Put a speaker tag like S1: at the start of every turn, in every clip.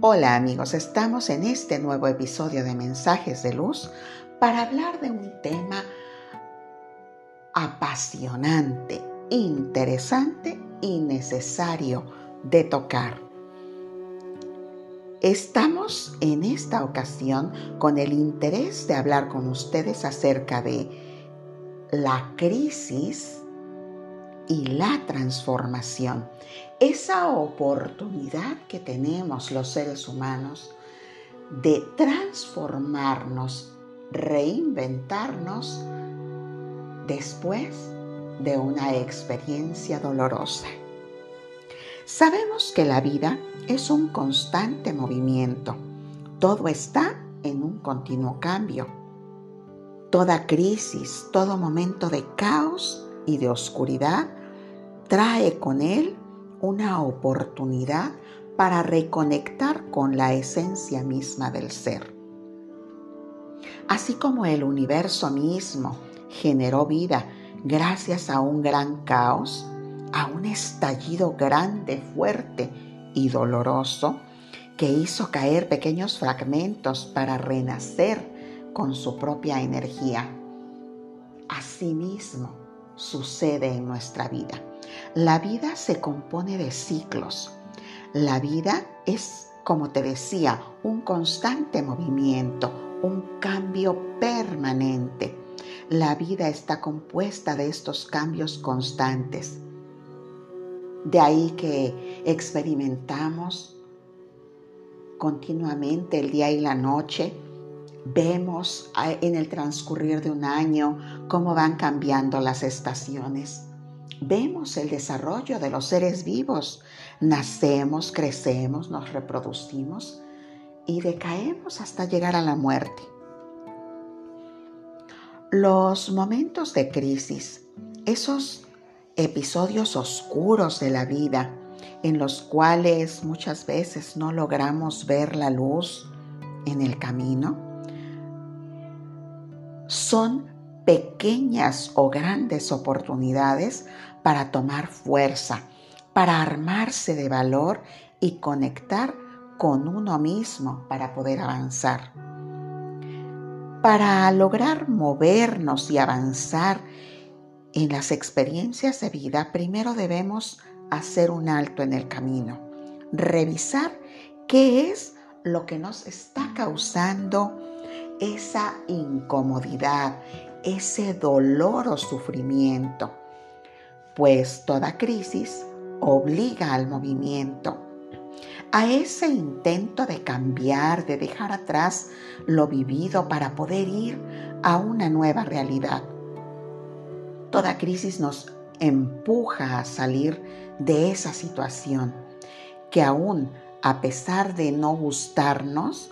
S1: Hola amigos, estamos en este nuevo episodio de Mensajes de Luz para hablar de un tema apasionante, interesante y necesario de tocar. Estamos en esta ocasión con el interés de hablar con ustedes acerca de la crisis y la transformación. Esa oportunidad que tenemos los seres humanos de transformarnos, reinventarnos después de una experiencia dolorosa. Sabemos que la vida es un constante movimiento. Todo está en un continuo cambio. Toda crisis, todo momento de caos y de oscuridad trae con él una oportunidad para reconectar con la esencia misma del ser. Así como el universo mismo generó vida gracias a un gran caos, a un estallido grande, fuerte y doloroso que hizo caer pequeños fragmentos para renacer con su propia energía. Asimismo sucede en nuestra vida. La vida se compone de ciclos. La vida es, como te decía, un constante movimiento, un cambio permanente. La vida está compuesta de estos cambios constantes. De ahí que experimentamos continuamente el día y la noche. Vemos en el transcurrir de un año cómo van cambiando las estaciones. Vemos el desarrollo de los seres vivos. Nacemos, crecemos, nos reproducimos y decaemos hasta llegar a la muerte. Los momentos de crisis, esos episodios oscuros de la vida en los cuales muchas veces no logramos ver la luz en el camino, son pequeñas o grandes oportunidades para tomar fuerza, para armarse de valor y conectar con uno mismo para poder avanzar. Para lograr movernos y avanzar en las experiencias de vida, primero debemos hacer un alto en el camino, revisar qué es lo que nos está causando esa incomodidad, ese dolor o sufrimiento, pues toda crisis obliga al movimiento, a ese intento de cambiar, de dejar atrás lo vivido para poder ir a una nueva realidad. Toda crisis nos empuja a salir de esa situación que aún a pesar de no gustarnos,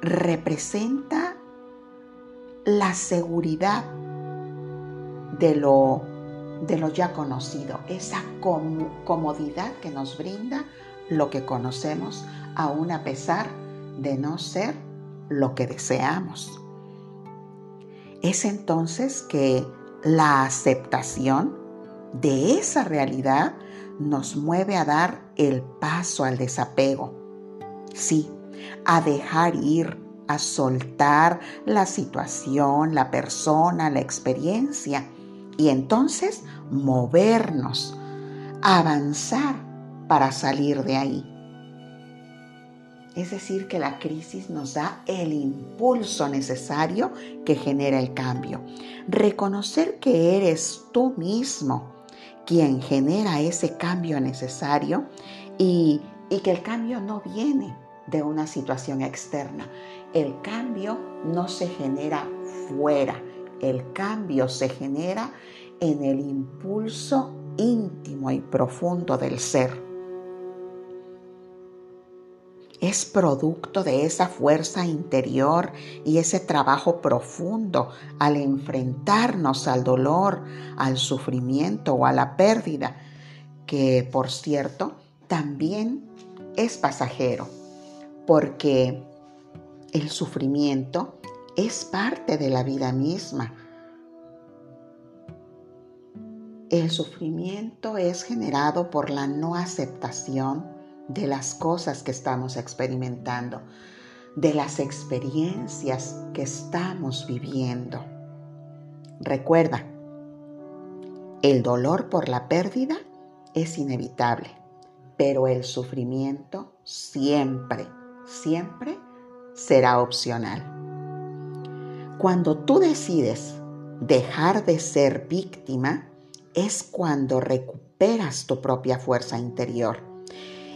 S1: representa la seguridad de lo, de ya conocido, esa comodidad que nos brinda lo que conocemos, aún a pesar de no ser lo que deseamos. Es entonces que la aceptación de esa realidad nos mueve a dar el paso al desapego. Sí, a dejar ir, a soltar la situación, la persona, la experiencia y entonces movernos, avanzar para salir de ahí. Es decir, que la crisis nos da el impulso necesario que genera el cambio. Reconocer que eres tú mismo quien genera ese cambio necesario y, que el cambio no viene de una situación externa. El cambio no se genera fuera, el cambio se genera en el impulso íntimo y profundo del ser es producto de esa fuerza interior y ese trabajo profundo al enfrentarnos al dolor, al sufrimiento o a la pérdida, que por cierto también es pasajero, porque el sufrimiento es parte de la vida misma. El sufrimiento es generado por la no aceptación de las cosas que estamos experimentando, de las experiencias que estamos viviendo. Recuerda, el dolor por la pérdida es inevitable, pero el sufrimiento siempre, siempre será opcional. Cuando tú decides dejar de ser víctima, es cuando recuperas tu propia fuerza interior.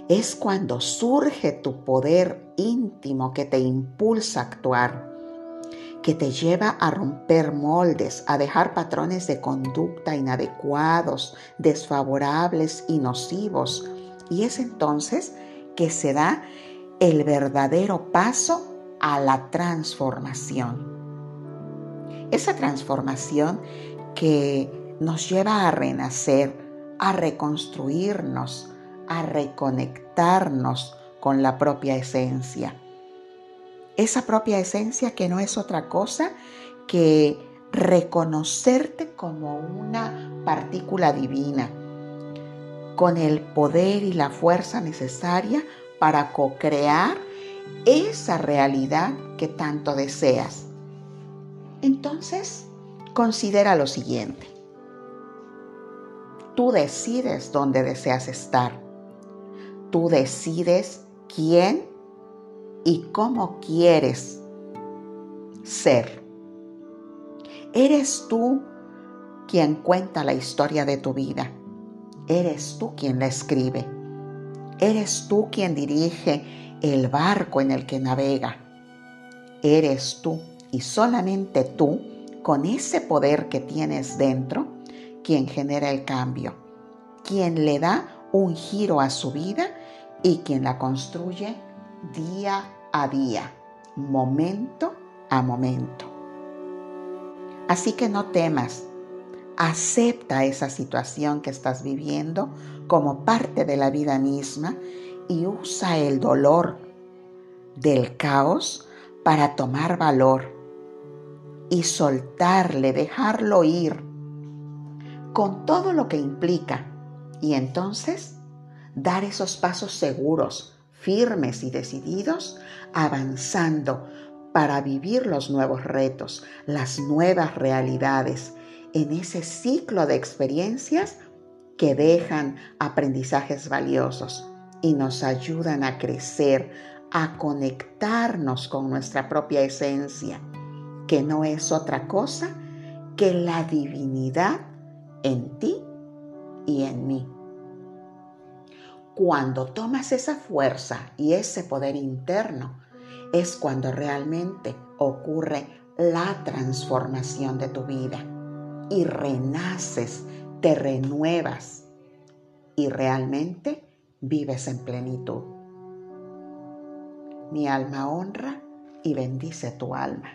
S1: Es cuando surge tu poder íntimo que te impulsa a actuar que te lleva a romper moldes, a dejar patrones de conducta inadecuados, desfavorables y nocivos. Y es entonces que se da el verdadero paso a la transformación. Esa transformación que nos lleva a renacer, a reconstruirnos, a reconectarnos con la propia esencia esa propia esencia que no es otra cosa que reconocerte como una partícula divina, con el poder y la fuerza necesaria para co-crear esa realidad que tanto deseas. Entonces, considera lo siguiente. Tú decides dónde deseas estar. Tú decides quién y cómo quieres ser. Eres tú quien cuenta la historia de tu vida. Eres tú quien la escribe. Eres tú quien dirige el barco en el que navega. Eres tú y solamente tú, con ese poder que tienes dentro, quien genera el cambio, quien le da un giro a su vida y quien la construye día a día, momento a momento. Así que no temas, acepta esa situación que estás viviendo como parte de la vida misma y usa el dolor del caos para tomar valor y soltarle, dejarlo ir con todo lo que implica. Y entonces dar esos pasos seguros firmes y decididos, avanzando para vivir los nuevos retos, las nuevas realidades, en ese ciclo de experiencias que dejan aprendizajes valiosos y nos ayudan a crecer, a conectarnos con nuestra propia esencia, que no es otra cosa que la divinidad en ti y en mí. Cuando tomas esa fuerza y ese poder interno, es cuando realmente ocurre la transformación de tu vida y renaces, te renuevas y realmente vives en plenitud. Mi alma honra y bendice tu alma.